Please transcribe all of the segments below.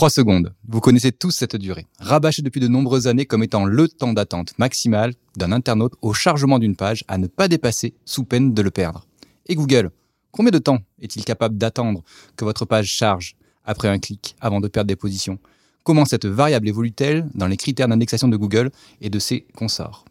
Trois secondes. Vous connaissez tous cette durée. Rabâchée depuis de nombreuses années comme étant le temps d'attente maximal d'un internaute au chargement d'une page à ne pas dépasser sous peine de le perdre. Et Google, combien de temps est-il capable d'attendre que votre page charge après un clic avant de perdre des positions? Comment cette variable évolue-t-elle dans les critères d'indexation de Google et de ses consorts?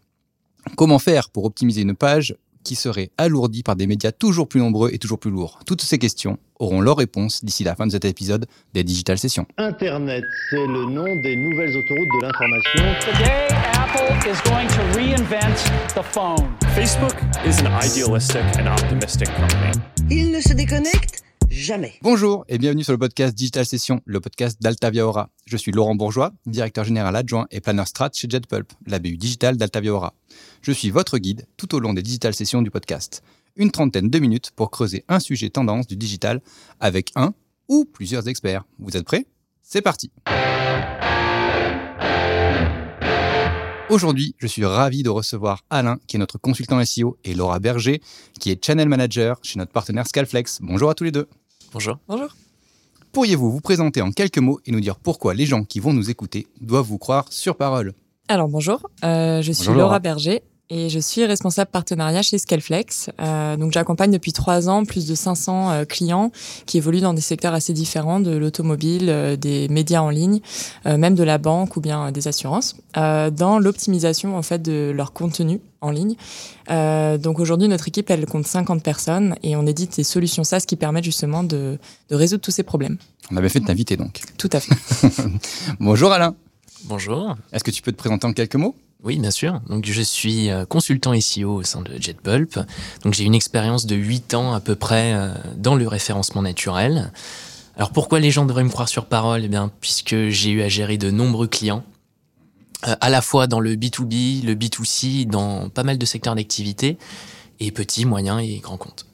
Comment faire pour optimiser une page qui serait alourdie par des médias toujours plus nombreux et toujours plus lourds Toutes ces questions auront leur réponse d'ici la fin de cet épisode des Digital Sessions. Internet, c'est le nom des nouvelles autoroutes de l'information. Today, Apple is going to reinvent the phone. Facebook is an idealistic and optimistic company. Il ne se déconnecte jamais. Bonjour et bienvenue sur le podcast Digital Session, le podcast d'Altavia Aura. Je suis Laurent Bourgeois, directeur général adjoint et planner strat chez JetPulp, la BU digitale d'Altavia Aura. Je suis votre guide tout au long des Digital Sessions du podcast. Une trentaine de minutes pour creuser un sujet tendance du digital avec un ou plusieurs experts. Vous êtes prêts? C'est parti Aujourd'hui, je suis ravi de recevoir Alain, qui est notre consultant SEO, et Laura Berger, qui est channel manager chez notre partenaire Scalflex. Bonjour à tous les deux. Bonjour. Bonjour. Pourriez-vous vous présenter en quelques mots et nous dire pourquoi les gens qui vont nous écouter doivent vous croire sur parole? Alors bonjour, euh, je suis Bonjour, Laura Laura. Berger et je suis responsable partenariat chez Scaleflex. Euh, donc j'accompagne depuis trois ans plus de 500 euh, clients qui évoluent dans des secteurs assez différents de l'automobile, euh, des médias en ligne, euh, même de la banque ou bien des assurances, euh, dans l'optimisation en fait de leur contenu en ligne. Euh, donc aujourd'hui notre équipe elle compte 50 personnes et on édite des solutions SaaS qui permettent justement de, de résoudre tous ces problèmes. On avait fait de t'inviter donc. Tout à fait. Bonjour Alain. Bonjour. Est-ce que tu peux te présenter en quelques mots? Oui, bien sûr. Donc, je suis euh, consultant SEO au sein de JetPulp. Donc, j'ai une expérience de 8 ans à peu près euh, dans le référencement naturel. Alors, pourquoi les gens devraient me croire sur parole? Eh bien, puisque j'ai eu à gérer de nombreux clients, euh, à la fois dans le B2B, le B2C, dans pas mal de secteurs d'activité, et petits, moyens et grands comptes.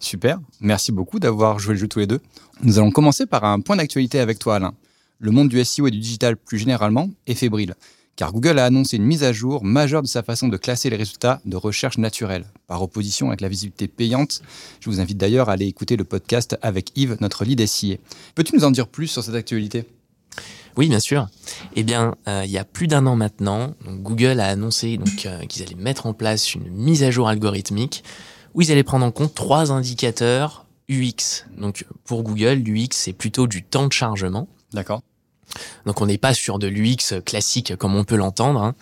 Super, merci beaucoup d'avoir joué le jeu tous les deux. Nous allons commencer par un point d'actualité avec toi Alain. Le monde du SEO et du digital plus généralement est fébrile, car Google a annoncé une mise à jour majeure de sa façon de classer les résultats de recherche naturelle, par opposition avec la visibilité payante. Je vous invite d'ailleurs à aller écouter le podcast avec Yves, notre lead SIA. Peux-tu nous en dire plus sur cette actualité? Oui, bien sûr. Eh bien, euh, il y a plus d'un an maintenant, donc Google a annoncé donc, euh, qu'ils allaient mettre en place une mise à jour algorithmique où ils allaient prendre en compte trois indicateurs UX. Donc, pour Google, l'UX, c'est plutôt du temps de chargement. D'accord. Donc, on n'est pas sur de l'UX classique comme on peut l'entendre. hein.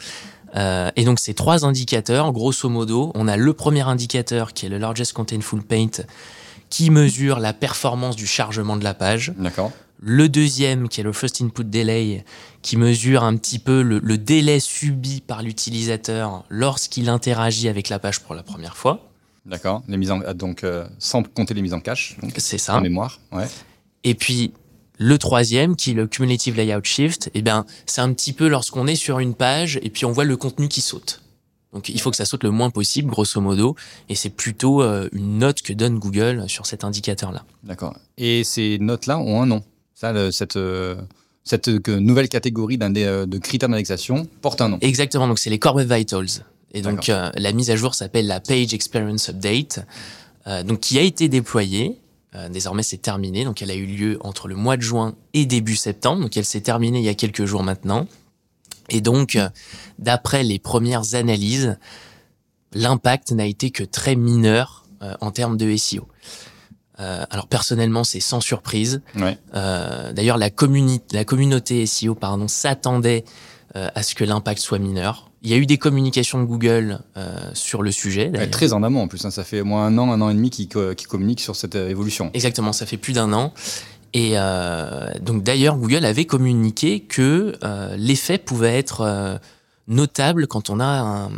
Euh, et donc, ces trois indicateurs, grosso modo, on a le premier indicateur qui est le Largest Contentful Paint qui mesure la performance du chargement de la page. D'accord. Le deuxième, qui est le First Input Delay, qui mesure un petit peu le, le délai subi par l'utilisateur lorsqu'il interagit avec la page pour la première fois. D'accord. Les mises en donc euh, sans compter les mises en cache, C'est en ça. mémoire. Ouais. Et puis le troisième, qui est le Cumulative Layout Shift, eh ben, c'est un petit peu lorsqu'on est sur une page et puis on voit le contenu qui saute. Donc il faut que ça saute le moins possible, grosso modo, et c'est plutôt euh, une note que donne Google sur cet indicateur-là. D'accord. Et ces notes-là ont un nom. Ça, le- cette, euh, cette euh, nouvelle catégorie d'un des, de critères d'indexation porte un nom. Exactement, donc c'est les Core Web Vitals. Et donc euh, la mise à jour s'appelle la Page Experience Update, donc qui a été déployée. Euh, désormais, c'est terminé. Donc, elle a eu lieu entre le mois de juin et début septembre. Donc, elle s'est terminée il y a quelques jours maintenant. Et donc, euh, d'après les premières analyses, l'impact n'a été que très mineur euh, en termes de SEO. Euh, alors personnellement, c'est sans surprise. Ouais. Euh, D'ailleurs, la, la communauté SEO pardon, s'attendait euh, à ce que l'impact soit mineur. Il y a eu des communications de Google euh, sur le sujet. Ouais, très en amont en plus. hein. Ça fait au moins un an, un an et demi qu'ils co- qu'ils communiquent sur cette euh, évolution. Exactement, ça fait plus d'un an. Et euh, donc d'ailleurs, Google avait communiqué que l'effet pouvait être notable quand on a un-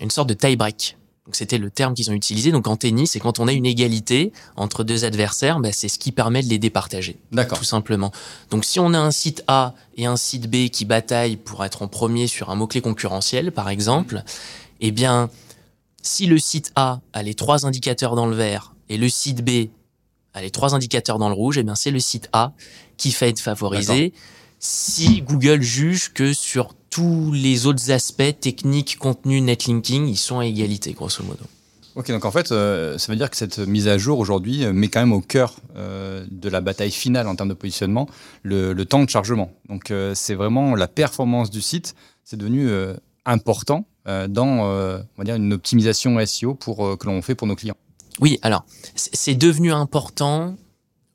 une sorte de tie break. Donc c'était le terme qu'ils ont utilisé. Donc en tennis, c'est quand on a une égalité entre deux adversaires, bah, c'est ce qui permet de les départager. D'accord. tout simplement. Donc si on a un site A et un site B qui bataillent pour être en premier sur un mot-clé concurrentiel, par exemple, eh bien, si le site A a les trois indicateurs dans le vert et le site B a les trois indicateurs dans le rouge, eh bien, c'est le site A qui fait être favorisé. Si Google juge que sur tous les autres aspects techniques, contenu, netlinking, ils sont à égalité, grosso modo. Ok, donc en fait, euh, ça veut dire que cette mise à jour aujourd'hui euh, met quand même au cœur euh, de la bataille finale en termes de positionnement le, le temps de chargement. Donc euh, c'est vraiment la performance du site, c'est devenu important dans on va dire une optimisation SEO pour que l'on fait pour nos clients. Oui, alors, c'est devenu important,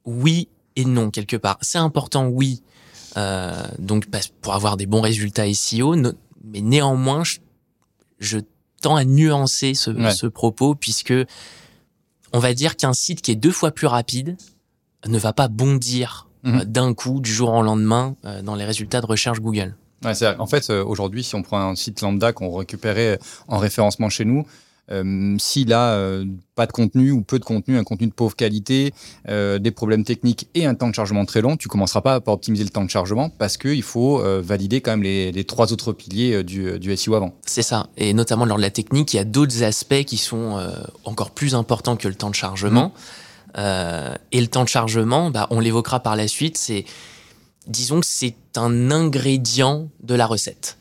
oui et non, quelque part. C'est important, oui, donc parce- pour avoir des bons résultats SEO, no- mais néanmoins, je, je tends à nuancer ce, Ouais. ce propos, puisque on va dire qu'un site qui est deux fois plus rapide ne va pas bondir Mhm. euh, d'un coup, du jour au lendemain, euh, dans les résultats de recherche Google. Ouais, en fait, euh, aujourd'hui, si on prend un site lambda qu'on récupérait en référencement chez nous, euh, s'il a euh, pas de contenu ou peu de contenu, un contenu de pauvre qualité, euh, des problèmes techniques et un temps de chargement très long, tu commenceras pas par optimiser le temps de chargement parce qu'il faut euh, valider quand même les, les trois autres piliers du, du SEO avant. C'est ça. Et notamment lors de la technique, il y a d'autres aspects qui sont encore plus importants que le temps de chargement. Euh, et le temps de chargement, bah, on l'évoquera par la suite, c'est, disons que c'est un ingrédient de la recette.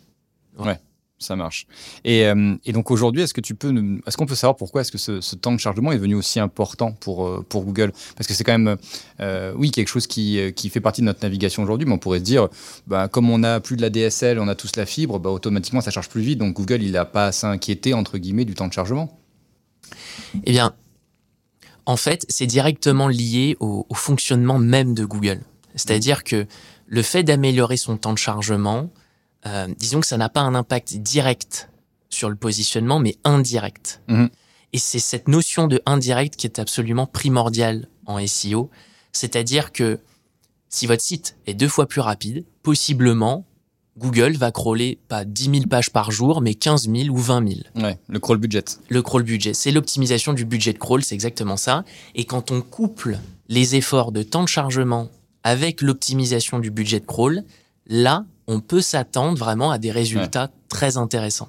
Ça marche. Et, euh, et donc aujourd'hui, est-ce que tu peux, est-ce qu'on peut savoir pourquoi est-ce que ce, temps de chargement est devenu aussi important pour euh, Google? Parce que c'est quand même, euh, oui, quelque chose qui fait partie de notre navigation aujourd'hui. Mais on pourrait se dire, bah, comme on a plus de la DSL, on a tous la fibre, bah, automatiquement ça charge plus vite. Donc Google, il n'a pas à s'inquiéter entre guillemets du temps de chargement. Eh bien, en fait, c'est directement lié au fonctionnement même de Google. C'est-à-dire que le fait d'améliorer son temps de chargement, euh, disons que ça n'a pas un impact direct sur le positionnement, mais indirect. Mhm. Et c'est cette notion de indirect qui est absolument primordiale en SEO. C'est-à-dire que si votre site est deux fois plus rapide, possiblement, Google va crawler pas 10 000 pages par jour, mais 15 000 ou 20 000 Ouais, le crawl budget. le crawl budget. C'est l'optimisation du budget de crawl, c'est exactement ça. Et quand on couple les efforts de temps de chargement avec l'optimisation du budget de crawl, là, on peut s'attendre vraiment à des résultats très intéressants.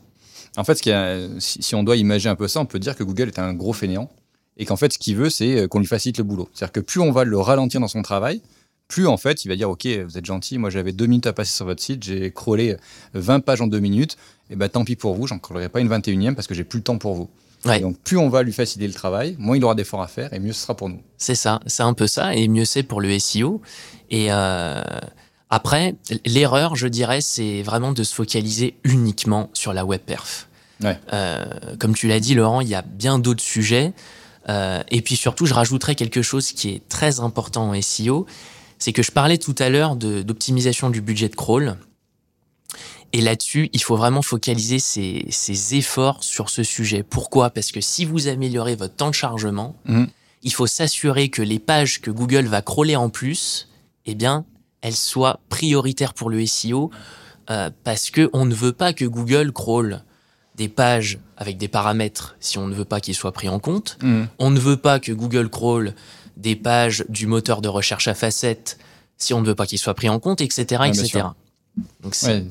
En fait, ce a- si, si on doit imaginer un peu ça, on peut dire que Google est un gros fainéant et qu'en fait, ce qu'il veut, c'est euh, qu'on lui facilite le boulot. C'est-à-dire que plus on va le ralentir dans son travail, plus en fait, il va dire Ok, vous êtes gentil, moi j'avais deux minutes à passer sur votre site, j'ai crawlé 20 pages en deux minutes, et ben tant pis pour vous, j'en crawlerai pas une 21e parce que j'ai plus le temps pour vous. Ouais. Donc, plus on va lui faciliter le travail, moins il aura d'efforts à faire et mieux ce sera pour nous. C'est ça, c'est un peu ça, et mieux c'est pour le SEO. Et euh, après, l'erreur, je dirais, c'est vraiment de se focaliser uniquement sur la web perf. Ouais. Euh, comme tu l'as dit, Laurent, il y a bien d'autres sujets. Euh, et puis surtout, je rajouterais quelque chose qui est très important en SEO, c'est que je parlais tout à l'heure d'optimisation du budget de crawl. Et là-dessus, il faut vraiment focaliser ses, ses efforts sur ce sujet. Pourquoi? Parce que si vous améliorez votre temps de chargement, Mhm. il faut s'assurer que les pages que Google va crawler en plus, eh bien, elles soient prioritaires pour le SEO, euh, parce que on ne veut pas que Google crawl des pages avec des paramètres si on ne veut pas qu'ils soient pris en compte. On ne veut pas que Google crawl des pages du moteur de recherche à facettes si on ne veut pas qu'ils soient pris en compte, etc., c'est Ouais,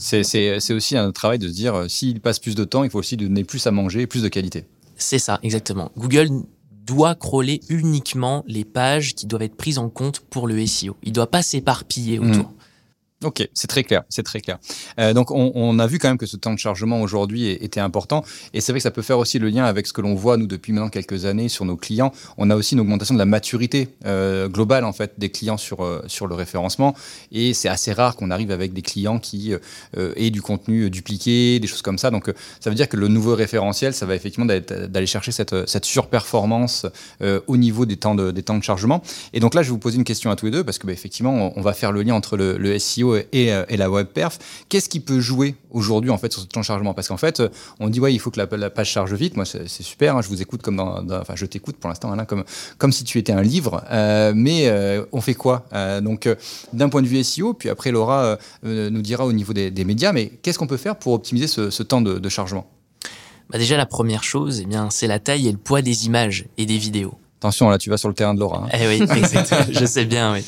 aussi un travail de se dire euh, s'il passe plus de temps, il faut aussi donner plus à manger et plus de qualité. c'est ça, exactement. Google doit crawler uniquement les pages qui doivent être prises en compte pour le SEO. Il ne doit pas s'éparpiller Mhm. autour. Ok, c'est très clair, c'est très clair. Euh, donc on, a vu quand même que ce temps de chargement aujourd'hui était important, et c'est vrai que ça peut faire aussi le lien avec ce que l'on voit nous depuis maintenant quelques années sur nos clients. On a aussi une augmentation de la maturité euh, globale en fait des clients sur euh, sur le référencement, et c'est assez rare qu'on arrive avec des clients qui aient du contenu dupliqué, des choses comme ça. Donc ça veut dire que le nouveau référentiel, ça va effectivement d'aller chercher cette cette surperformance au niveau des temps de des temps de chargement. Et donc là, je vais vous poser une question à tous les deux parce que bah, effectivement, on, va faire le lien entre le SEO et, euh, et la web perf. Qu'est-ce qui peut jouer aujourd'hui en fait sur ce temps de chargement? Parce qu'en fait, euh, on dit ouais, il faut que la, la page charge vite. Moi, c'est super. hein, je vous écoute comme dans, dans- enfin, je t'écoute pour l'instant, Alain, comme comme si tu étais un livre. Euh, mais euh, on fait quoi? Euh, Donc, d'un point de vue SEO, puis après Laura nous dira au niveau des, des médias. Mais qu'est-ce qu'on peut faire pour optimiser ce, ce temps de, de chargement? Bah déjà, la première chose, eh bien, c'est la taille et le poids des images et des vidéos. Attention, là, tu vas sur le terrain de Laura. hein. Eh oui, je sais bien, oui.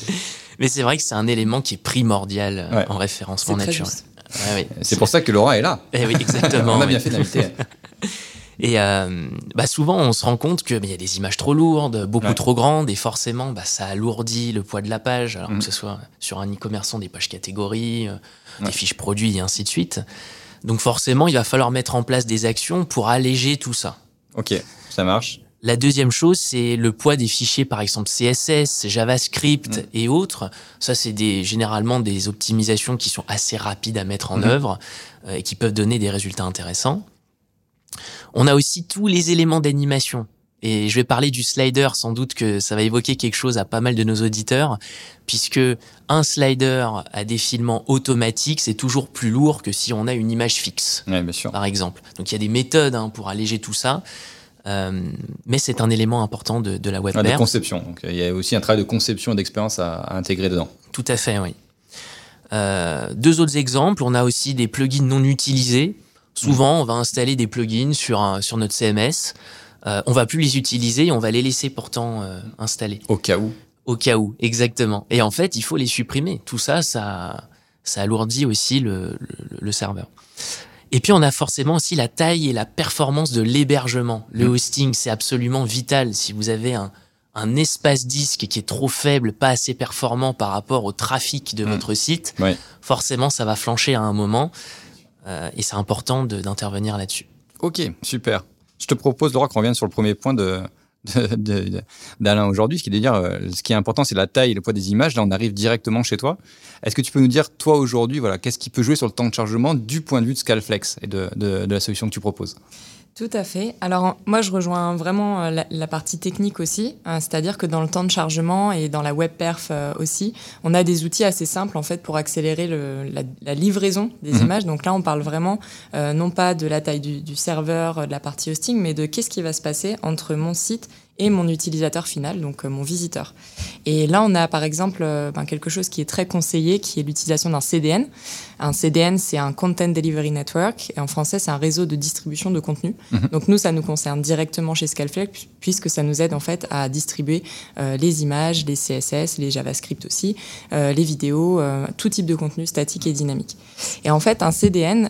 Mais c'est vrai que c'est un élément qui est primordial euh, Ouais. en référencement naturel. juste. Ouais, oui. C'est pour ça que Laura est là. Eh oui, exactement. on a oui. bien fait d'inviter. Et euh, bah souvent, on se rend compte que bah, il y a des images trop lourdes, beaucoup Ouais. trop grandes, et forcément, bah, ça alourdit le poids de la page. Alors Mhm. que ce soit sur un e-commerçant, des pages catégories, euh, Ouais. des fiches produits, et ainsi de suite. Donc forcément, il va falloir mettre en place des actions pour alléger tout ça. Ok, ça marche. La deuxième chose, c'est le poids des fichiers, par exemple CSS, JavaScript Mm. et autres. Ça, c'est des, généralement des optimisations qui sont assez rapides à mettre en Mhm. œuvre euh, et qui peuvent donner des résultats intéressants. On a aussi tous les éléments d'animation. Et je vais parler du slider, sans doute que ça va évoquer quelque chose à pas mal de nos auditeurs, puisque un slider à défilement automatique, c'est toujours plus lourd que si on a une image fixe Ouais, bien sûr. par exemple. Donc il y a des méthodes hein, pour alléger tout ça, euh, mais c'est un élément important de, de la web Ah, de conception. Donc, il y a aussi un travail de conception et d'expérience à, à intégrer dedans. Tout à fait, oui. Euh, deux autres exemples, on a aussi des plugins non utilisés. Souvent, on va installer des plugins sur, un, sur notre CMS. Euh, on va plus les utiliser, on va les laisser pourtant euh, installés. Au cas où. Au cas où, exactement. Et en fait, il faut les supprimer. Tout ça, ça, ça alourdit aussi le, le, le serveur. Et puis, on a forcément aussi la taille et la performance de l'hébergement. Le Mhm. hosting, c'est absolument vital. Si vous avez un, un espace disque qui est trop faible, pas assez performant par rapport au trafic de Mhm. votre site, forcément, ça va flancher à un moment. Euh, et c'est important d'intervenir là-dessus. Ok, super. Je te propose, Laura, qu'on revienne sur le premier point de- d'Alain aujourd'hui, ce qui est dire, euh, ce qui est important, c'est la taille et le poids des images. Là, on arrive directement chez toi. Est-ce que tu peux nous dire, toi, aujourd'hui, voilà, qu'est-ce qui peut jouer sur le temps de chargement du point de vue de Scalflex et de la solution que tu proposes? Tout à fait. Alors moi, je rejoins vraiment euh, la, la partie technique aussi, hein, c'est-à-dire que dans le temps de chargement et dans la web perf euh, aussi, on a des outils assez simples en fait pour accélérer le- la, la livraison des Mhm. images. Donc là, on parle vraiment euh, non pas de la taille du, du serveur, euh, de la partie hosting, mais de qu'est-ce qui va se passer entre mon site et mon utilisateur final, donc mon visiteur. Et là, on a par exemple ben, quelque chose qui est très conseillé, qui est l'utilisation d'un CDN. Un CDN, c'est un Content Delivery Network, et en français, c'est un réseau de distribution de contenu. Mhm. Donc nous, ça nous concerne directement chez Scalflex, pu- puisque ça nous aide en fait à distribuer euh, les images, les CSS, les JavaScript aussi, euh, les vidéos, euh, tout type de contenu statique et dynamique. Et en fait, un CDN,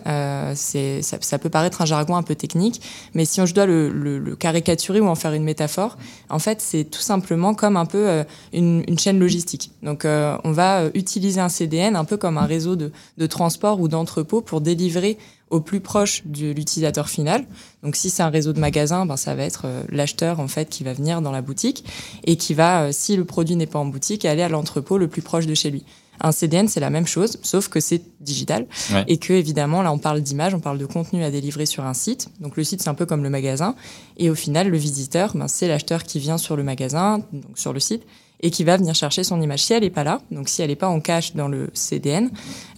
c'est, ça, ça peut paraître un jargon un peu technique, mais si on, je dois le, le- le caricaturer ou en faire une métaphore, en fait, c'est tout simplement comme un peu une, une chaîne logistique. Donc, on va utiliser un CDN un peu comme un réseau de, de transport ou d'entrepôt pour délivrer au plus proche de l'utilisateur final. Donc, si c'est un réseau de magasins, ben, ça va être euh, l'acheteur en fait qui va venir dans la boutique et qui va, euh, si le produit n'est pas en boutique, aller à l'entrepôt le plus proche de chez lui. Un CDN, c'est la même chose, sauf que c'est digital Ouais. et que évidemment là on parle d'image, on parle de contenu à délivrer sur un site. Donc le site c'est un peu comme le magasin et au final le visiteur, ben, c'est l'acheteur qui vient sur le magasin, donc sur le site et qui va venir chercher son image. Si elle n'est pas là, donc si elle n'est pas en cache dans le CDN,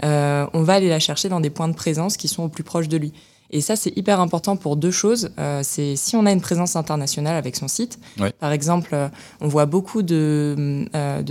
euh, on va aller la chercher dans des points de présence qui sont au plus proche de lui. Et ça, c'est hyper important pour deux choses. Euh, c'est si on a une présence internationale avec son site. Ouais. Par exemple, euh, on voit beaucoup de, euh,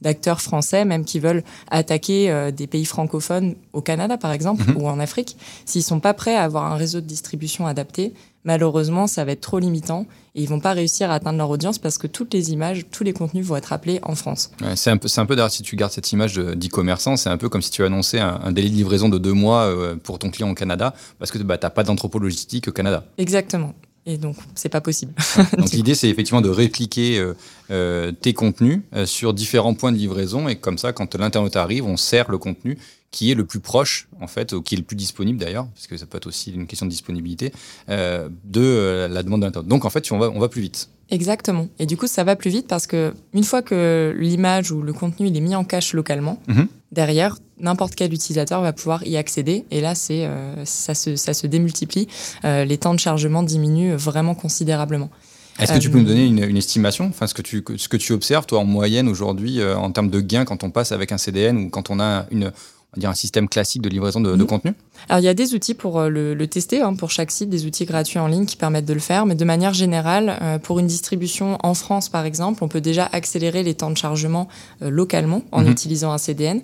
d'acteurs français même qui veulent attaquer des pays francophones au Canada, par exemple, Mhm. ou en Afrique. S'ils sont pas prêts à avoir un réseau de distribution adapté, malheureusement, ça va être trop limitant et ils vont pas réussir à atteindre leur audience parce que toutes les images, tous les contenus vont être appelés en France. Ouais, c'est un peu, c'est un peu d'ailleurs, si tu gardes cette image de- d'e-commerçant, c'est un peu comme si tu annonçais un, un délai de livraison de deux mois euh, pour ton client au Canada, parce que bah, tu n'as pas d'entrepôt logistique au Canada. Exactement. Et donc, c'est pas possible. Donc l'idée, c'est effectivement de répliquer euh, euh, tes contenus sur différents points de livraison, et comme ça, quand l'internaute arrive, on sert le contenu qui est le plus proche, en fait, ou qui est le plus disponible d'ailleurs, parce que ça peut être aussi une question de disponibilité, euh, de euh, la demande de l'internaute. Donc en fait, on va, on va plus vite. Exactement. Et du coup, ça va plus vite parce que une fois que l'image ou le contenu il est mis en cache localement, Mhm. derrière, n'importe quel utilisateur va pouvoir y accéder. Et là, c'est euh, ça, se, ça se démultiplie. Euh, les temps de chargement diminuent vraiment considérablement. Est-ce que tu peux nous donner une, une estimation, enfin ce que tu ce que tu observes toi en moyenne aujourd'hui euh, en termes de gains quand on passe avec un CDN ou quand on a une dire un système classique de livraison de, de Mhm. contenu Alors, il y a des outils pour euh, le, le tester, hein, pour chaque site, des outils gratuits en ligne qui permettent de le faire. Mais de manière générale, euh, pour une distribution en France, par exemple, on peut déjà accélérer les temps de chargement euh, localement en Mhm. utilisant un CDN.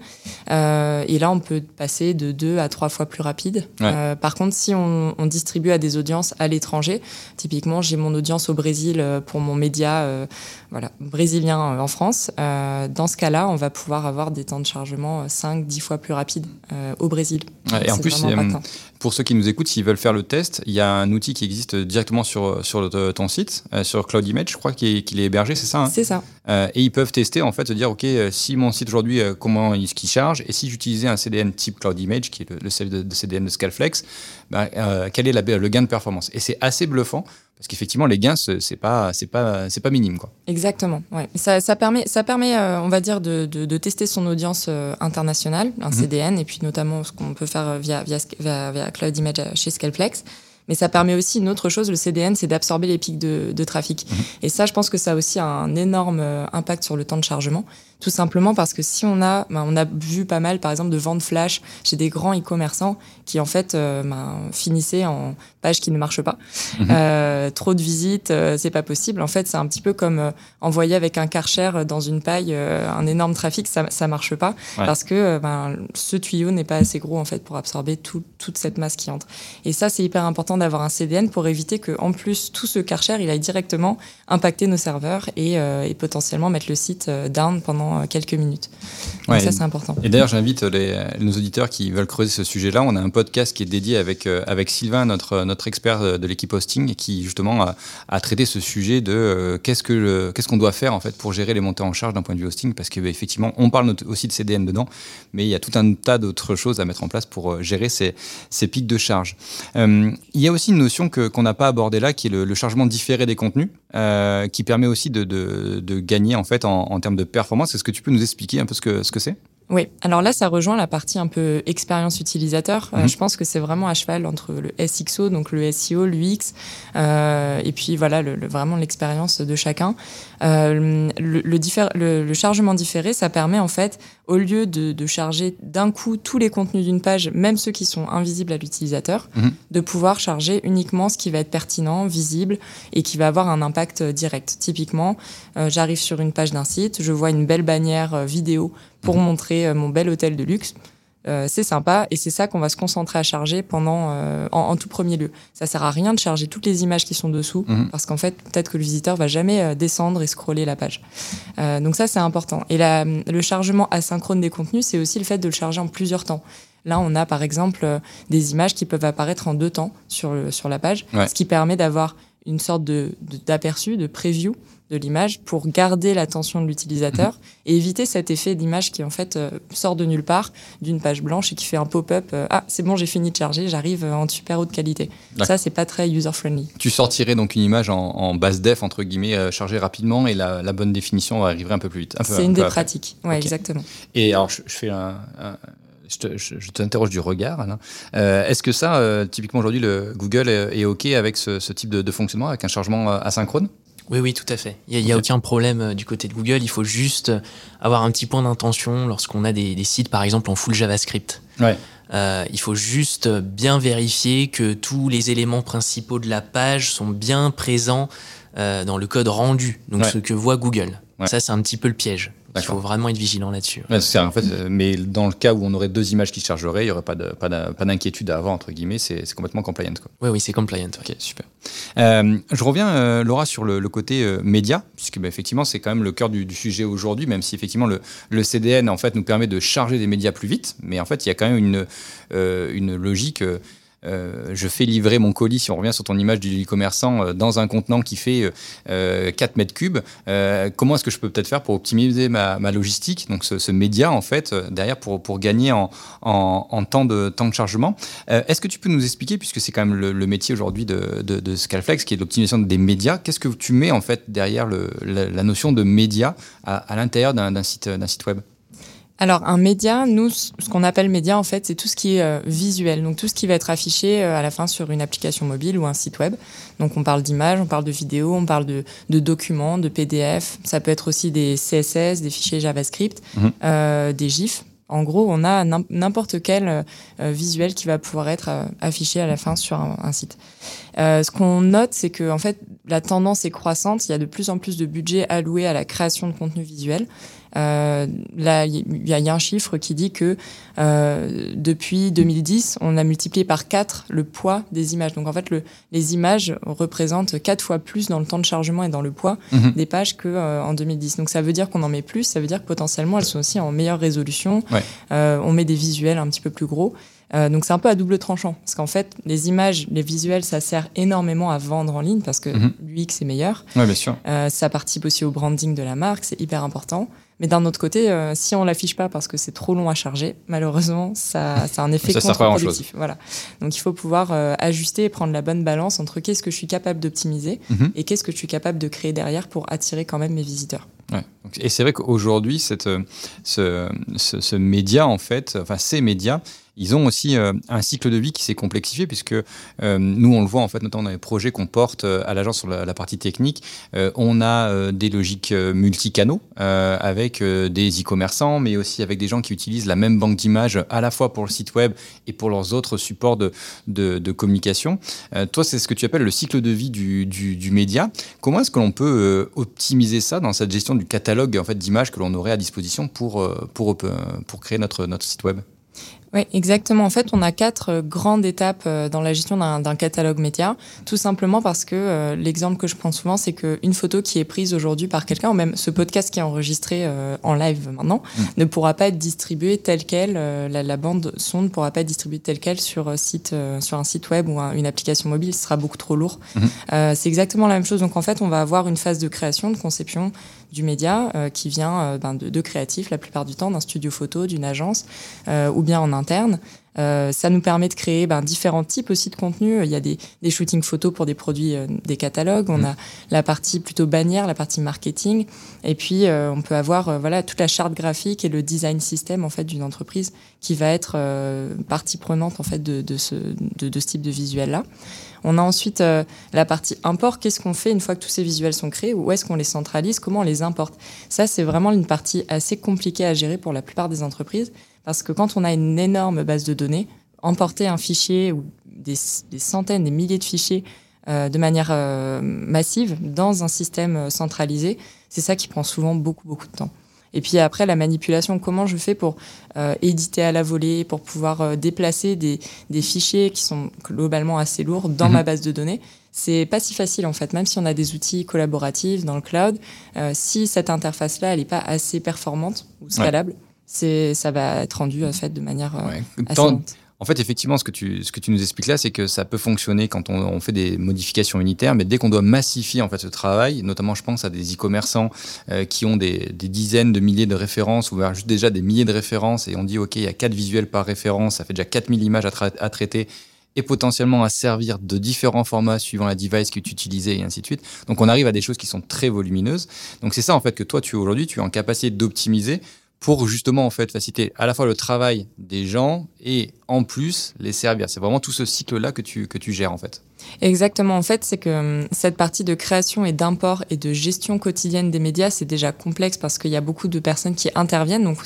Euh, et là, on peut passer de deux à trois fois plus rapide. Ouais. Par contre, si on, on distribue à des audiences à l'étranger, typiquement, j'ai mon audience au Brésil pour mon média voilà, brésilien en France. Dans ce cas-là, on va pouvoir avoir des temps de chargement 5-10 fois plus rapides au Brésil. Ouais, et en plus, euh, pour ceux qui nous écoutent, s'ils veulent faire le test, il y a un outil qui existe directement sur, sur le- ton site, euh, sur Cloud Image, je crois qu'il est, hébergé, c'est ça hein C'est ça. Euh, Et ils peuvent tester, en fait, se dire, OK, euh, si mon site aujourd'hui, euh, comment est-ce qu'il charge Et si j'utilisais un CDN type Cloud Image, qui est le, le CDN de, de CDN de Scalflex, euh, quel est la- le gain de performance? Et c'est assez bluffant Parce qu'effectivement, les gains, ce- c'est pas, c'est pas, c'est pas minime, quoi. Exactement. Ouais. Ça, ça permet, ça permet, euh, on va dire, de, de, de tester son audience euh, internationale, un Mhm. CDN, et puis notamment ce qu'on peut faire euh, via, via, via, via Cloud Image chez Scaleflex. Mais ça permet aussi une autre chose, le CDN, c'est d'absorber les pics de, de trafic. Mhm. Et ça, je pense que ça a aussi un énorme impact sur le temps de chargement. Tout simplement parce que si on a, ben, on a vu pas mal, par exemple, de ventes flash chez des grands e-commerçants qui, en fait, euh, ben, finissaient en page qui ne marche pas. Mhm. Euh, trop de visites, euh, c'est pas possible. En fait, c'est un petit peu comme euh, envoyer avec un karcher dans une paille un énorme trafic, ça, ça marche pas Ouais. parce que ben, ce tuyau n'est pas assez gros en fait pour absorber tout- toute cette masse qui entre. Et ça, c'est hyper important d'avoir un CDN pour éviter que, en plus, tout ce karcher, il aille directement impacter nos serveurs et, euh, et potentiellement mettre le site down pendant euh, quelques minutes. Donc Ouais, ça, c'est important. Et d'ailleurs, j'invite nos auditeurs qui veulent creuser ce sujet-là. On a un podcast qui est dédié avec, euh, avec Sylvain, notre, notre expert de l'équipe hosting, qui justement a, a traité ce sujet de euh, qu'est-ce que le- qu'est-ce qu'on doit faire en fait pour gérer les montées en charge d'un point de vue hosting, parce que bah, effectivement, on parle aussi de CDN dedans, mais il y a tout un tas d'autres choses à mettre en place pour euh, gérer ces, ces pics de charge. Euh, il y a aussi une notion que qu'on n'a pas abordée là, qui est le, le chargement différé des contenus, euh, qui permet aussi de, de, de gagner en fait en, en termes de performance. Est-ce que tu peux nous expliquer un peu ce que ce que c'est? Oui, alors là, ça rejoint la partie un peu expérience utilisateur. Euh, Mhm. je pense que c'est vraiment à cheval entre le SXO, donc le SEO, l'UX, euh, et puis voilà, le, le- vraiment l'expérience de chacun. Euh, le, le, chargement différé, ça permet en fait, au lieu de, de charger d'un coup tous les contenus d'une page, même ceux qui sont invisibles à l'utilisateur, Mhm. de pouvoir charger uniquement ce qui va être pertinent, visible et qui va avoir un impact direct. Typiquement, euh, j'arrive sur une page d'un site, je vois une belle bannière euh, vidéo pour montrer euh, mon bel hôtel de luxe. Euh, c'est sympa et c'est ça qu'on va se concentrer à charger pendant euh, en, en tout premier lieu. Ça sert à rien de charger toutes les images qui sont dessous Mhm. parce qu'en fait peut-être que le visiteur va jamais euh, descendre et scroller la page. Donc ça c'est important. Et la, le chargement asynchrone des contenus c'est aussi le fait de le charger en plusieurs temps. Là, on a par exemple des images qui peuvent apparaître en deux temps sur, sur la page, Ouais. ce qui permet d'avoir une sorte de- de- d'aperçu, de, preview de l'image pour garder l'attention de l'utilisateur et éviter cet effet d'image qui en fait euh, sort de nulle part d'une page blanche et qui fait un pop-up euh, ah c'est bon j'ai fini de charger j'arrive euh, en super haute qualité ça c'est pas très user friendly Tu sortirais donc une image en, en basse def, entre guillemets, euh, chargée rapidement et la, la bonne définition arriverait un peu plus vite. un peu- un c'est une des après. pratiques ouais exactement Et alors, je, je fais un. un- je te- je je t'interroge du regard. Alain. Euh, Est-ce que ça, euh, typiquement aujourd'hui, le Google est, OK avec ce, ce type de, de fonctionnement, avec un chargement asynchrone? Oui, oui, tout à fait. Il n'y a, Ok. aucun problème euh, du côté de Google. Il faut juste euh, avoir un petit point d'intention lorsqu'on a des, des sites, par exemple, en full JavaScript. Ouais. Euh, il faut juste bien vérifier que tous les éléments principaux de la page sont bien présents euh, dans le code rendu, donc Ouais. ce que voit Google. Ouais. Ça, c'est un petit peu le piège. Il faut vraiment être vigilant là-dessus. Ouais, c'est en fait, euh, mais dans le cas où on aurait deux images qui se chargeraient, il n'y aurait pas de- pas d'in- pas d'inquiétude à avoir, entre guillemets, c'est complètement compliant. Quoi. Oui, oui, c'est compliant. ouais. Ok, super. Euh, je reviens, euh, Laura, sur le, le côté euh, média, puisque bah, effectivement, c'est quand même le cœur du, du sujet aujourd'hui, même si effectivement le, le CDN en fait nous permet de charger des médias plus vite, mais en fait, il y a quand même une, une logique. Euh, euh, je fais livrer mon colis, si on revient sur ton image du e-commerçant, euh, dans un contenant qui fait euh, 4 mètres cubes. Euh, comment est-ce que je peux peut-être faire pour optimiser ma, logistique, donc ce, média en fait, euh, derrière pour, gagner en, temps, de, chargement? Euh, Est-ce que tu peux nous expliquer, puisque c'est quand même le, métier aujourd'hui de, de, Scalflex, qui est l'optimisation des médias, qu'est-ce que tu mets en fait derrière la, notion de média à, l'intérieur d'un site web? Alors, un média, nous, ce qu'on appelle média, en fait, c'est tout ce qui est euh, visuel. Donc, tout ce qui va être affiché euh, à la fin sur une application mobile ou un site web. Donc, on parle d'images, on parle de vidéos, on parle de, de documents, de PDF. Ça peut être aussi des CSS, des fichiers JavaScript, Mhm. euh, des GIFs. En gros, on a n'im- n'importe quel euh, visuel qui va pouvoir être affiché à la fin sur un, un site. Euh, ce qu'on note, c'est que en fait, la tendance est croissante. Il y a de plus en plus de budget alloué à la création de contenu visuel. Euh, là, il y, a- il y a un chiffre qui dit que euh, depuis 2010, on a multiplié par 4 le poids des images. Donc en fait, le, les images représentent quatre fois plus dans le temps de chargement et dans le poids Mhm. des pages que euh, en 2010. Donc ça veut dire qu'on en met plus. Ça veut dire que potentiellement elles sont aussi en meilleure résolution. Ouais. On met des visuels un petit peu plus gros. Euh, donc c'est un peu à double tranchant parce qu'en fait les images, les visuels, ça sert énormément à vendre en ligne parce que Mhm. l'UX est meilleur. Oui, bien sûr. Euh, ça participe aussi au branding de la marque, c'est hyper important. Mais d'un autre côté, euh, si on l'affiche pas parce que c'est trop long à charger, malheureusement, ça, ça a un effet Ça sert pas à contre-productif. Voilà. Donc il faut pouvoir euh, ajuster et prendre la bonne balance entre qu'est-ce que je suis capable d'optimiser Mhm. et qu'est-ce que je suis capable de créer derrière pour attirer quand même mes visiteurs. Ouais. Et c'est vrai qu'aujourd'hui, euh, ce, ce, ce média, en fait, enfin ces médias, ils ont aussi euh, un cycle de vie qui s'est complexifié puisque euh, nous, on le voit en fait, notamment dans les projets qu'on porte euh, à l'agence sur la, partie technique, on a des logiques multicanaux avec des e-commerçants, mais aussi avec des gens qui utilisent la même banque d'images à la fois pour le site web et pour leurs autres supports de, communication. Toi, c'est ce que tu appelles le cycle de vie du, média. Comment est-ce que l'on peut optimiser ça dans cette gestion du catalogue en fait, d'images que l'on aurait à disposition pour, pour, pour créer notre, notre site web? Oui, exactement. En fait, on a quatre euh, grandes étapes euh, dans la gestion d'un catalogue média, tout simplement parce que euh, l'exemple que je prends souvent, c'est qu'une photo qui est prise aujourd'hui par quelqu'un, ou même ce podcast qui est enregistré euh, en live maintenant, ne pourra pas être distribué tel quel, euh, la, la bande son ne pourra pas être distribuée tel quel sur, site, sur un site web ou un- une application mobile, ce sera beaucoup trop lourd. Euh, c'est exactement la même chose. Donc en fait, on va avoir une phase de création, de conception du média euh, qui vient euh, ben, de, de créatifs la plupart du temps, d'un studio photo, d'une agence euh, ou bien en interne. Euh, ça nous permet de créer ben, différents types aussi de contenus. Il y a des, des shootings photos pour des produits, euh, des catalogues. On a la partie plutôt bannière, la partie marketing. Et puis, euh, on peut avoir voilà toute la charte graphique et le design system en fait d'une entreprise qui va être partie prenante en fait de, de, ce, de, de ce type de visuel là. On a ensuite la partie import. Qu'est-ce qu'on fait une fois que tous ces visuels sont créés? Où est-ce qu'on les centralise? Comment on les importe? Ça, c'est vraiment une partie assez compliquée à gérer pour la plupart des entreprises parce que quand on a une énorme base de données, emporter un fichier ou des, des centaines, des milliers de fichiers euh, de manière euh, massive dans un système euh, centralisé, c'est ça qui prend souvent beaucoup, beaucoup de temps. Et puis après, la manipulation, comment je fais pour euh, éditer à la volée, pour pouvoir euh, déplacer des, des fichiers qui sont globalement assez lourds dans Mhm. ma base de données? C'est pas si facile en fait, même si on a des outils collaboratifs dans le cloud, euh, si cette interface-là, elle n'est pas assez performante ou scalable, c'est ça va être rendu en fait de manière euh, Ouais. assez Tant- lente. En fait, effectivement, ce que tu, ce que tu nous expliques là, c'est que ça peut fonctionner quand on, on fait des modifications unitaires, mais dès qu'on doit massifier en fait ce travail, notamment je pense à des e-commerçants euh, qui ont des, des dizaines de milliers de références ou juste déjà des milliers de références et on dit ok, il y a quatre visuels par référence, ça fait déjà 4000 images à, tra- à traiter et potentiellement à servir de différents formats suivant la device que tu utilisais et ainsi de suite. Donc on arrive à des choses qui sont très volumineuses. Donc c'est ça en fait que toi tu aujourd'hui tu es en capacité d'optimiser pour justement en fait faciliter à la fois le travail des gens et en plus les servir. C'est vraiment tout ce cycle là que tu que tu gères en fait. Exactement, en fait, c'est que hum, cette partie de création et d'import et de gestion quotidienne des médias, c'est déjà complexe parce qu'il y a beaucoup de personnes qui interviennent. Donc,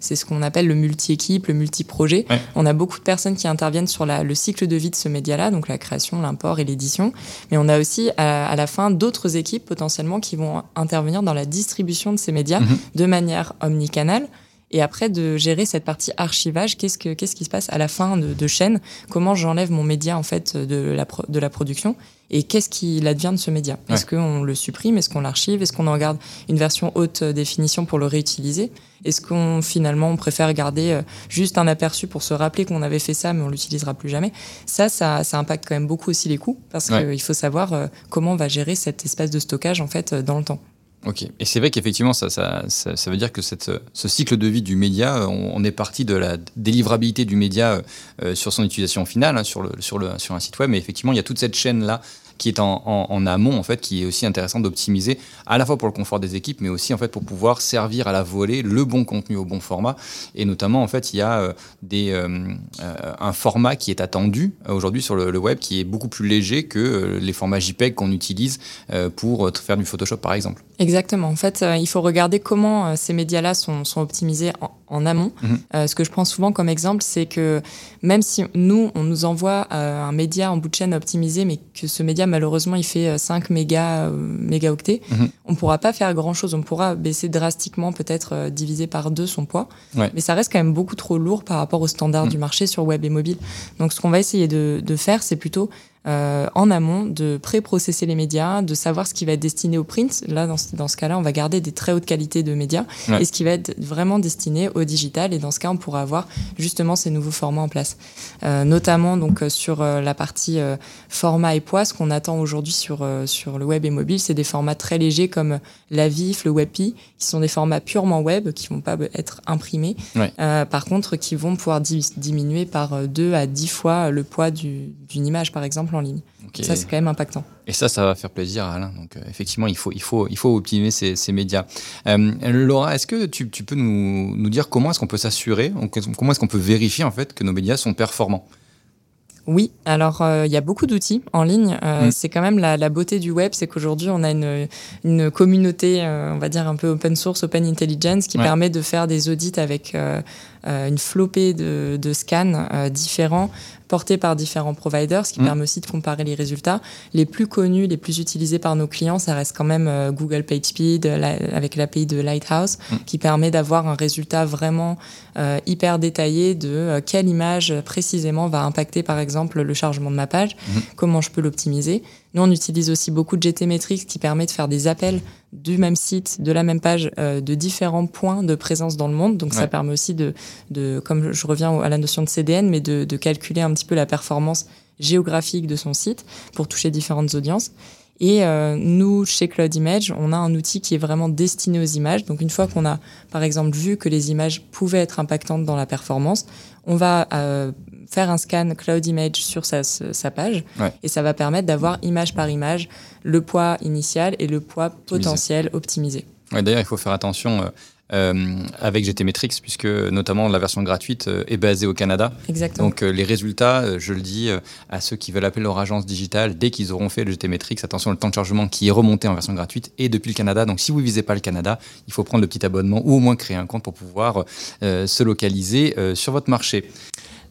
c'est ce qu'on appelle le multi-équipe, le multi-projet. Ouais. On a beaucoup de personnes qui interviennent sur la, le cycle de vie de ce média-là, donc la création, l'import et l'édition. Mais on a aussi, à, à la fin, d'autres équipes potentiellement qui vont intervenir dans la distribution de ces médias Mhm. de manière omnicanale. Et après, de gérer cette partie archivage, qu'est-ce, que, qu'est-ce qui se passe à la fin de, de chaîne? Comment j'enlève mon média en fait de la, pro- de la production? Et qu'est-ce qu'il advient de ce média? Est-ce qu'on le supprime? Est-ce qu'on l'archive? Est-ce qu'on en garde une version haute définition pour le réutiliser? Est-ce qu'on finalement on préfère garder euh, juste un aperçu pour se rappeler qu'on avait fait ça, mais on l'utilisera plus jamais? Ça, ça, ça impacte quand même beaucoup aussi les coûts parce Ouais. qu'il faut savoir euh, comment on va gérer cet espace de stockage en fait euh, dans le temps. Ok. Et c'est vrai qu'effectivement, ça, ça, ça, ça veut dire que cette, ce cycle de vie du média, on, est parti de la délivrabilité du média euh, euh, sur son utilisation finale, hein, sur, le, sur, le, sur un site web. Mais effectivement, il y a toute cette chaîne-là qui est en, en, amont, en fait, qui est aussi intéressant d'optimiser, à la fois pour le confort des équipes, mais aussi en fait pour pouvoir servir à la volée le bon contenu au bon format. Et notamment, en fait, il y a euh, des, euh, euh, un format qui est attendu aujourd'hui sur le, le web, qui est beaucoup plus léger que les formats JPEG qu'on utilise pour faire du Photoshop, par exemple. Exactement. En fait, euh, il faut regarder comment euh, ces médias-là sont, sont optimisés en, en amont. Mhm. Euh, ce que je prends souvent comme exemple, c'est que même si nous, on nous envoie un média en bout de chaîne optimisé, mais que ce média, malheureusement, il fait euh, 5 mégas, euh, mégaoctets, Mhm. on pourra pas faire grand-chose. On pourra baisser drastiquement, peut-être diviser par deux son poids. Ouais. Mais ça reste quand même beaucoup trop lourd par rapport aux standards Mhm. du marché sur web et mobile. Donc, ce qu'on va essayer de, de faire, c'est plutôt euh, en amont de pré-processer les médias, de savoir ce qui va être destiné au print. Là, dans ce, dans ce cas-là, on va garder des très hautes qualités de médias Ouais. et ce qui va être vraiment destiné au digital. Et dans ce cas, on pourra avoir justement ces nouveaux formats en place, Euh, notamment donc euh, sur euh, la partie euh, format et poids. Ce qu'on attend aujourd'hui sur euh, sur le web et mobile, c'est des formats très légers comme la VIF, le WebP, qui sont des formats purement web, qui vont pas être imprimés. Ouais. Euh, par contre, qui vont pouvoir di- diminuer par euh, 2 à 10 fois le poids du- d'une image, par exemple, en ligne. Ça, c'est quand même impactant. Et ça, ça va faire plaisir à Alain. Donc, euh, effectivement, il faut, il faut, il faut optimiser ces, ces médias. Euh, Laura, est-ce que tu, tu peux nous, nous dire comment est-ce qu'on peut s'assurer, comment est-ce qu'on peut vérifier en fait que nos médias sont performants? Oui, alors euh, il y a beaucoup d'outils en ligne. Euh, Mm. C'est quand même la, la beauté du web, c'est qu'aujourd'hui on a une, une communauté, euh, on va dire un peu open source, open intelligence, qui Ouais. permet de faire des audits avec une flopée de, de scans euh, différents portés par différents providers, ce qui Mm. permet aussi de comparer les résultats. Les plus connus, les plus utilisés par nos clients, ça reste quand même euh, Google PageSpeed la- avec l'API de Lighthouse, Mm. qui permet d'avoir un résultat vraiment euh, hyper détaillé de euh, quelle image euh, précisément va impacter par exemple le chargement de ma page, Mhm. comment je peux l'optimiser. Nous, on utilise aussi beaucoup de GTmetrix qui permet de faire des appels du même site, de la même page, euh, de différents points de présence dans le monde. Donc Ouais. ça permet aussi de, de, comme je reviens à la notion de CDN, mais de, de calculer un petit peu la performance géographique de son site pour toucher différentes audiences. Et euh, nous, chez Cloud Image, on a un outil qui est vraiment destiné aux images. Donc une fois qu'on a, par exemple, vu que les images pouvaient être impactantes dans la performance, on va euh, faire un scan Cloud Image sur sa, sa page Ouais. et ça va permettre d'avoir image par image le poids initial et le poids potentiel optimisé. Ouais, D'ailleurs, il faut faire attention euh, euh, avec GTmetrix, puisque notamment la version gratuite euh, est basée au Canada. Exactement. Donc euh, les résultats, je le dis à ceux qui veulent appeler leur agence digitale, dès qu'ils auront fait le GTmetrix, attention, le temps de chargement qui est remonté en version gratuite est depuis le Canada. Donc si vous visez pas le Canada, il faut prendre le petit abonnement ou au moins créer un compte pour pouvoir se localiser sur votre marché.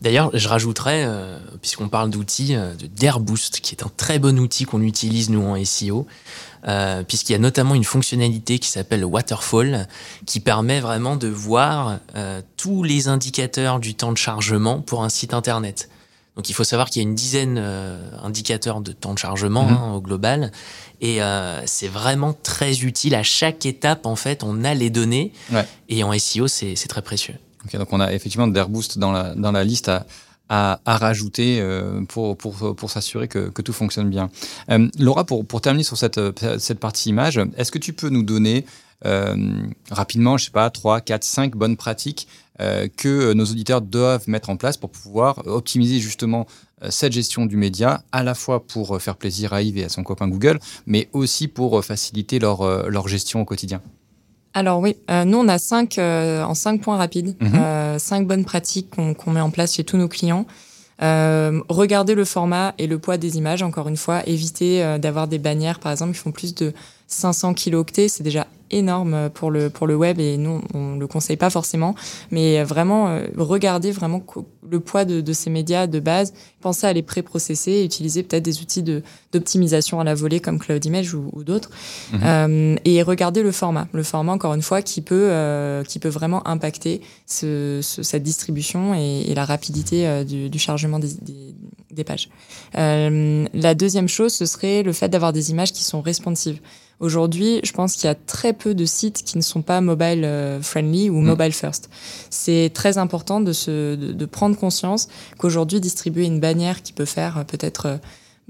D'ailleurs, je rajouterais, euh, puisqu'on parle d'outils, euh, de Dareboost, qui est un très bon outil qu'on utilise nous en SEO, euh, puisqu'il y a notamment une fonctionnalité qui s'appelle Waterfall, qui permet vraiment de voir euh, tous les indicateurs du temps de chargement pour un site internet. Donc il faut savoir qu'il y a une dizaine d'indicateurs de temps de chargement Mhm. hein, au global, et c'est vraiment très utile. À chaque étape, en fait, on a les données, Ouais. et en SEO, c'est très précieux. Donc on a effectivement d'Airboost dans la, dans la liste à, rajouter euh, pour, s'assurer que, tout fonctionne bien. Euh, Laura, pour, terminer sur cette, partie image, est-ce que tu peux nous donner euh, rapidement, je sais pas, 3, 4, 5 bonnes pratiques que nos auditeurs doivent mettre en place pour pouvoir optimiser justement cette gestion du média, à la fois pour faire plaisir à Yves et à son copain Google, mais aussi pour faciliter leur gestion au quotidien? Alors oui, euh, nous on a cinq euh, en cinq points rapides, Mhm. euh, cinq bonnes pratiques qu'on met en place chez tous nos clients. Euh, regarder le format et le poids des images, encore une fois, éviter euh, d'avoir des bannières, par exemple, qui font plus de 500 kilooctets, c'est déjà énorme pour le pour le web et nous on le conseille pas forcément. Mais vraiment euh, regarder vraiment le poids de, de ces médias de base. Penser à les pré-processer et utiliser peut-être des outils de d'optimisation à la volée comme Cloud Image ou, ou d'autres. Mhm. Euh, et regarder le format. Le format encore une fois qui peut euh, qui peut vraiment impacter ce, ce- cette distribution et, et la rapidité euh, du, du chargement des, des, des pages. La deuxième chose ce serait le fait d'avoir des images qui sont responsives. Aujourd'hui, je pense qu'il y a très peu de sites qui ne sont pas mobile euh, friendly ou Mm. mobile first. C'est très important de, se, de, de prendre conscience qu'aujourd'hui, distribuer une bannière qui peut faire euh, peut-être euh,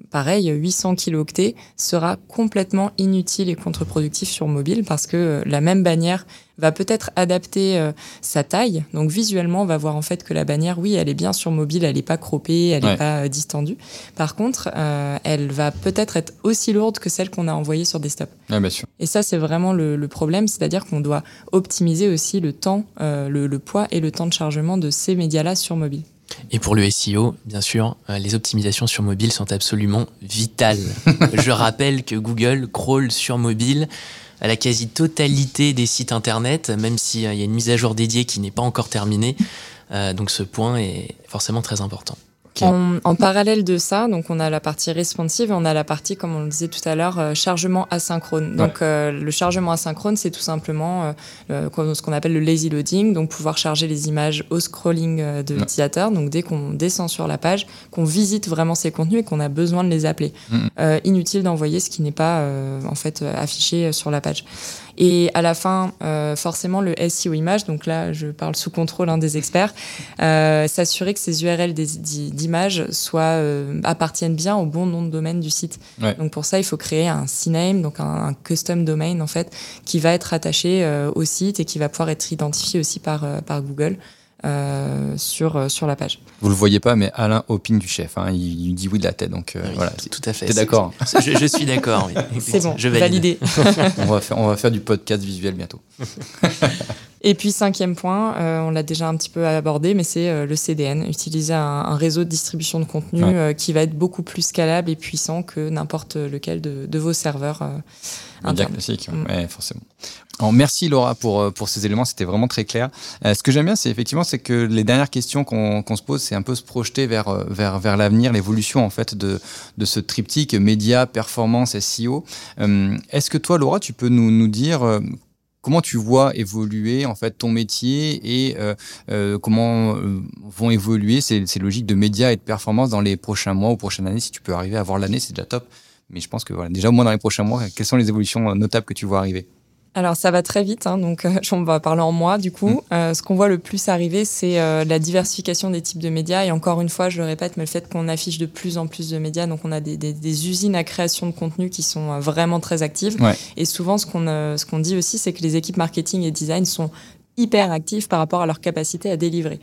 pareil 800 kilooctets sera complètement inutile et contre-productif sur mobile parce que euh, la même bannière va peut-être adapter euh, sa taille. Donc visuellement, on va voir en fait que la bannière, oui, elle est bien sur mobile, elle n'est pas croppée, elle n'est Ouais. pas euh, distendue. Par contre, euh, elle va peut-être être aussi lourde que celle qu'on a envoyée sur desktop. Oui, bien sûr. Et ça, c'est vraiment le, le problème, c'est-à-dire qu'on doit optimiser aussi le temps, le, le poids et le temps de chargement de ces médias-là sur mobile. Et pour le SEO, bien sûr, euh, les optimisations sur mobile sont absolument vitales. Je rappelle que Google crawl sur mobile à la quasi-totalité des sites internet, même s'il y a une mise à jour dédiée qui n'est pas encore terminée. Euh, donc ce point est forcément très important. En, en parallèle de ça, donc on a la partie responsive et on a la partie, comme on le disait tout à l'heure, euh, chargement asynchrone. Donc euh, le chargement asynchrone, c'est tout simplement euh, ce qu'on appelle le lazy loading, donc pouvoir charger les images au scrolling de l'utilisateur. Donc dès qu'on descend sur la page, qu'on visite vraiment ces contenus et qu'on a besoin de les appeler. Euh, inutile d'envoyer ce qui n'est pas euh, en fait affiché sur la page. Et à la fin, euh, forcément, le SEO image, donc là, je parle sous contrôle hein, des experts, euh, s'assurer que ces URL d'images soient euh, appartiennent bien au bon nom de domaine du site. Ouais. Donc pour ça, il faut créer un CNAME, donc un, un custom domain en fait, qui va être attaché au site et qui va pouvoir être identifié aussi par par Google euh, sur euh, sur la page. Vous le voyez pas, mais Alain opine du chef. hein. Il, il dit oui de la tête. Donc euh, Oui, voilà. tout à fait. T'es d'accord c'est- Je, je suis d'accord. oui. C'est bon, je valide. validé. on, va faire, on va faire du podcast visuel bientôt. Et puis cinquième point, euh, on l'a déjà un petit peu abordé, mais c'est euh, le CDN, utiliser un, un réseau de distribution de contenu Ouais. euh, qui va être beaucoup plus scalable et puissant que n'importe lequel de, de vos serveurs. Internes. classique, Mm. ouais, forcément. Alors, merci Laura pour, euh, pour ces éléments, c'était vraiment très clair. Euh, ce que j'aime bien, c'est effectivement c'est que les dernières questions qu'on qu'on se pose, c'est un peu se projeter vers, euh, vers, vers l'avenir, l'évolution en fait de, de ce triptyque média, performance, SEO. Euh, Est-ce que toi, Laura, tu peux nous, nous dire euh, comment tu vois évoluer en fait ton métier et euh, euh, comment vont évoluer ces, ces logiques de médias et de performance dans les prochains mois ou prochaines années Si tu peux arriver à voir l'année, c'est déjà top. Mais je pense que voilà, déjà au moins dans les prochains mois, quelles sont les évolutions euh, notables que tu vois arriver? Alors ça va très vite, hein, donc euh, on va parler en moi du coup. Mm. Euh, ce qu'on voit le plus arriver, c'est euh, la diversification des types de médias. Et encore une fois, je le répète, mais le fait qu'on affiche de plus en plus de médias, donc on a des, des- des usines à création de contenu qui sont vraiment très actives. Ouais. Et souvent, ce qu'on ce qu'on dit aussi, c'est que les équipes marketing et design sont hyper actives par rapport à leur capacité à délivrer,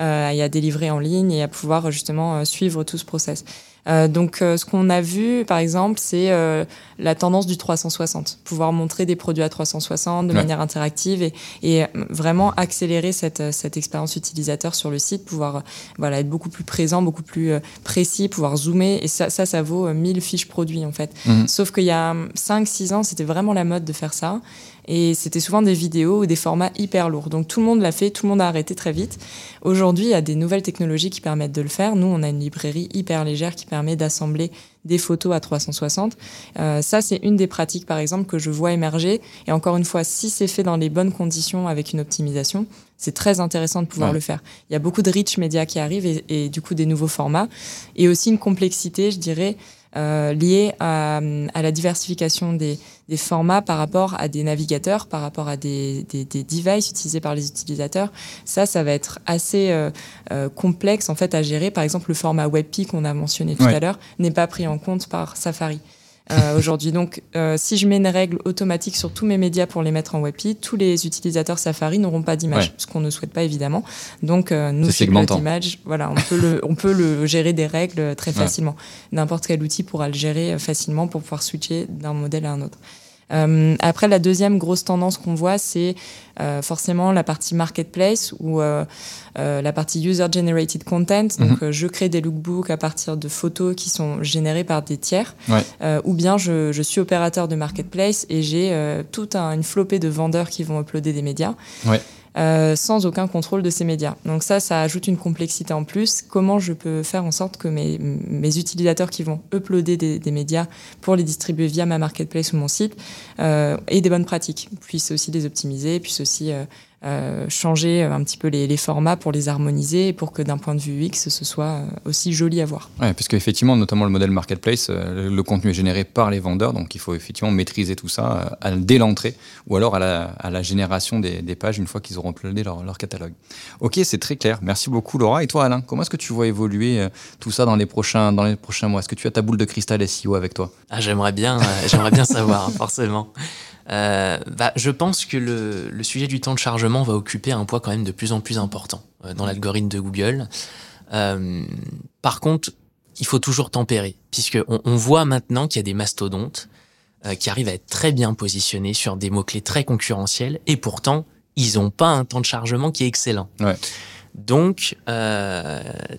euh, et à délivrer en ligne et à pouvoir justement suivre tout ce process. Euh, donc, euh, ce qu'on a vu, par exemple, c'est euh, la tendance du 360, pouvoir montrer des produits à 360 de Ouais. manière interactive et, et euh, vraiment accélérer cette, cette expérience utilisateur sur le site, pouvoir voilà être beaucoup plus présent, beaucoup plus précis, pouvoir zoomer et ça, ça, ça vaut euh, 1000 fiches produits en fait. Mhm. Sauf qu'il y a 5-6 ans, c'était vraiment la mode de faire ça. Et c'était souvent des vidéos ou des formats hyper lourds. Donc tout le monde l'a fait, tout le monde a arrêté très vite. Aujourd'hui, il y a des nouvelles technologies qui permettent de le faire. Nous, on a une librairie hyper légère qui permet d'assembler des photos à 360. Euh, ça, c'est une des pratiques, par exemple, que je vois émerger. Et encore une fois, si c'est fait dans les bonnes conditions avec une optimisation, c'est très intéressant de pouvoir Ouais. le faire. Il y a beaucoup de rich médias qui arrivent et, et du coup des nouveaux formats. Et aussi une complexité, je dirais, euh, liée à, à la diversification des, des formats par rapport à des navigateurs, par rapport à des, des, des devices utilisés par les utilisateurs. Ça, ça va être assez euh, euh, complexe en fait à gérer. Par exemple, le format WebP qu'on a mentionné tout Ouais. à l'heure n'est pas pris en compte par Safari. Euh, aujourd'hui. Donc, euh, si je mets une règle automatique sur tous mes médias pour les mettre en WebP, tous les utilisateurs Safari n'auront pas d'image, Ouais. ce qu'on ne souhaite pas évidemment. Donc, euh, nous, C'est chez segmentant. Cloud Image, voilà, on peut le, on peut le gérer des règles très Ouais. facilement. N'importe quel outil pourra le gérer euh, facilement pour pouvoir switcher d'un modèle à un autre. Euh, après, la deuxième grosse tendance qu'on voit, c'est euh, forcément la partie marketplace ou euh, la partie user-generated content. Donc, euh, je crée des lookbooks à partir de photos qui sont générées par des tiers. Ouais. Ou bien je, je suis opérateur de marketplace et j'ai toute un- une flopée de vendeurs qui vont uploader des médias. Ouais. Euh, sans aucun contrôle de ces médias. Donc ça, ça ajoute une complexité en plus. Comment je peux faire en sorte que mes, mes utilisateurs qui vont uploader des, des médias pour les distribuer via ma marketplace ou mon site euh, aient des bonnes pratiques, puissent aussi les optimiser, puissent aussi euh, euh, changer un petit peu les, les formats pour les harmoniser et pour que d'un point de vue UX, ce soit euh, aussi joli à voir. Ouais, parce qu'effectivement, notamment le modèle marketplace, euh, le contenu est généré par les vendeurs, donc il faut effectivement maîtriser tout ça euh, à- dès l'entrée ou alors à la, à la génération des, des pages une fois qu'ils auront uploadé leur, leur catalogue. Ok, c'est très clair. Merci beaucoup Laura. Et toi Alain, comment est-ce que tu vois évoluer tout ça dans les prochains, dans les prochains mois? Est-ce que tu as ta boule de cristal SEO avec toi? Ah, j'aimerais bien, euh, j'aimerais bien savoir, forcément. Euh, bah, je pense que le, le sujet du temps de chargement va occuper un poids quand même de plus en plus important euh, dans l'algorithme de Google. Euh, par contre, il faut toujours tempérer, puisque on, voit maintenant qu'il y a des mastodontes qui arrivent à être très bien positionnés sur des mots-clés très concurrentiels, et pourtant, ils n'ont pas un temps de chargement qui est excellent. Ouais. Donc,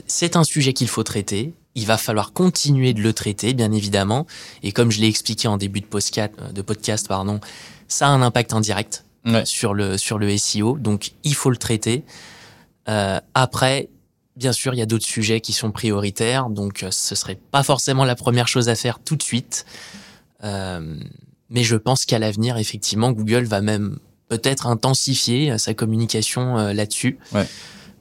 c'est un sujet qu'il faut traiter. Il va falloir continuer de le traiter, bien évidemment. Et comme je l'ai expliqué en début de podcast, de podcast pardon, ça a un impact indirect Ouais. sur le sur le SEO. Donc, il faut le traiter. Euh, après, Bien sûr, il y a d'autres sujets qui sont prioritaires, donc euh, ce serait pas forcément la première chose à faire tout de suite. Euh, mais je pense qu'à l'avenir, effectivement, Google va même peut-être intensifier euh, sa communication euh, là-dessus. Ouais.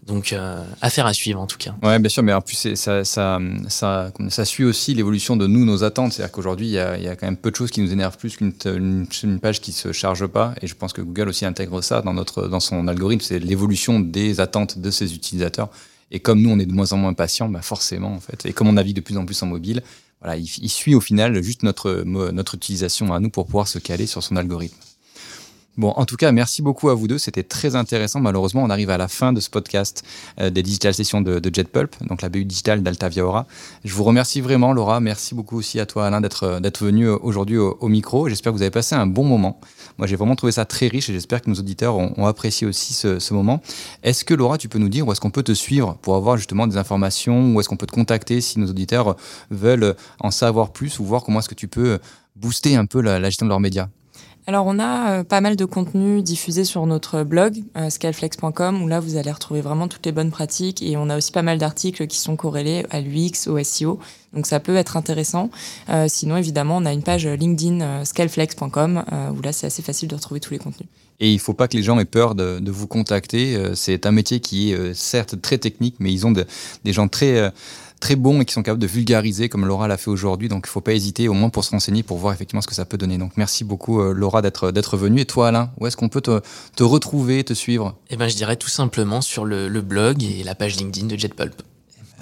Donc, euh, affaire à suivre en tout cas. Ouais, bien sûr, mais en plus, ça, ça, ça, ça suit aussi l'évolution de nous, nos attentes. C'est-à-dire qu'aujourd'hui, il y, a, y a quand même peu de choses qui nous énervent plus qu'une une, une page qui se charge pas. Et je pense que Google aussi intègre ça dans, notre, dans son algorithme. C'est l'évolution des attentes de ses utilisateurs. Et comme nous, on est de moins en moins patients, bah forcément, en fait. Et comme on navigue de plus en plus en mobile, voilà, il, il suit au final juste notre, notre utilisation à nous pour pouvoir se caler sur son algorithme. Bon, en tout cas, merci beaucoup à vous deux. C'était très intéressant. Malheureusement, on arrive à la fin de ce podcast euh, des digital sessions de, JetPulp, donc la BU digitale d'Altavia Aura. Je vous remercie vraiment, Laura. Merci beaucoup aussi à toi, Alain, d'être d'être venu euh, aujourd'hui au, micro. J'espère que vous avez passé un bon moment. Moi, j'ai vraiment trouvé ça très riche et j'espère que nos auditeurs ont, ont apprécié aussi ce, ce moment. Est-ce que, Laura, tu peux nous dire où est-ce qu'on peut te suivre pour avoir justement des informations? Où est-ce qu'on peut te contacter si nos auditeurs veulent en savoir plus ou voir comment est-ce que tu peux booster un peu la, la gestion de leurs médias? Alors, on a euh, pas mal de contenu diffusé sur notre blog, euh, scaleflex.com, où là, vous allez retrouver vraiment toutes les bonnes pratiques. Et on a aussi pas mal d'articles qui sont corrélés à l'UX, au SEO. Donc, ça peut être intéressant. Euh, sinon, évidemment, on a une page LinkedIn, euh, scaleflex.com, où là, c'est assez facile de retrouver tous les contenus. Et il faut pas que les gens aient peur de, vous contacter. C'est un métier qui est certes très technique, mais ils ont de- des gens très très bons et qui sont capables de vulgariser comme Laura l'a fait aujourd'hui. Donc il faut pas hésiter au moins pour se renseigner pour voir effectivement ce que ça peut donner. Donc merci beaucoup euh, Laura d'être d'être venue. Et toi Alain, où est-ce qu'on peut te, te retrouver, te suivre? Eh ben, je dirais tout simplement sur le, le blog et la page LinkedIn de JetPulp.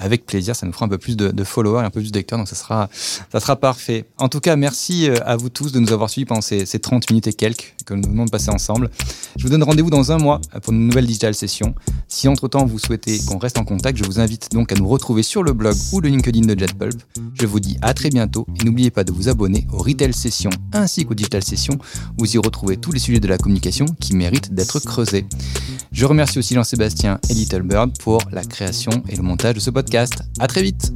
Avec plaisir, ça nous fera un peu plus de, followers et un peu plus de lecteurs, donc ça sera, ça sera parfait. En tout cas, merci euh, à vous tous de nous avoir suivis pendant ces, ces 30 minutes et quelques que nous venons de passer ensemble. Je vous donne rendez-vous dans un mois pour une nouvelle digital session. Si entre-temps vous souhaitez qu'on reste en contact, je vous invite donc à nous retrouver sur le blog ou le LinkedIn de JetBulb. Je vous dis à très bientôt et n'oubliez pas de vous abonner aux Retail Sessions ainsi qu'aux Digital Sessions. Vous y retrouvez tous les sujets de la communication qui méritent d'être creusés. Je remercie aussi Jean-Sébastien et Little Bird pour la création et le montage de ce podcast. À très vite!